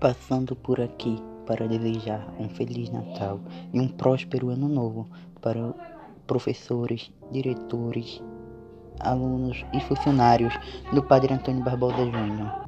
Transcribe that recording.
passando por aqui para desejar um Feliz Natal e um próspero Ano Novo para professores, diretores, alunos e funcionários do Padre Antônio Barbosa Júnior.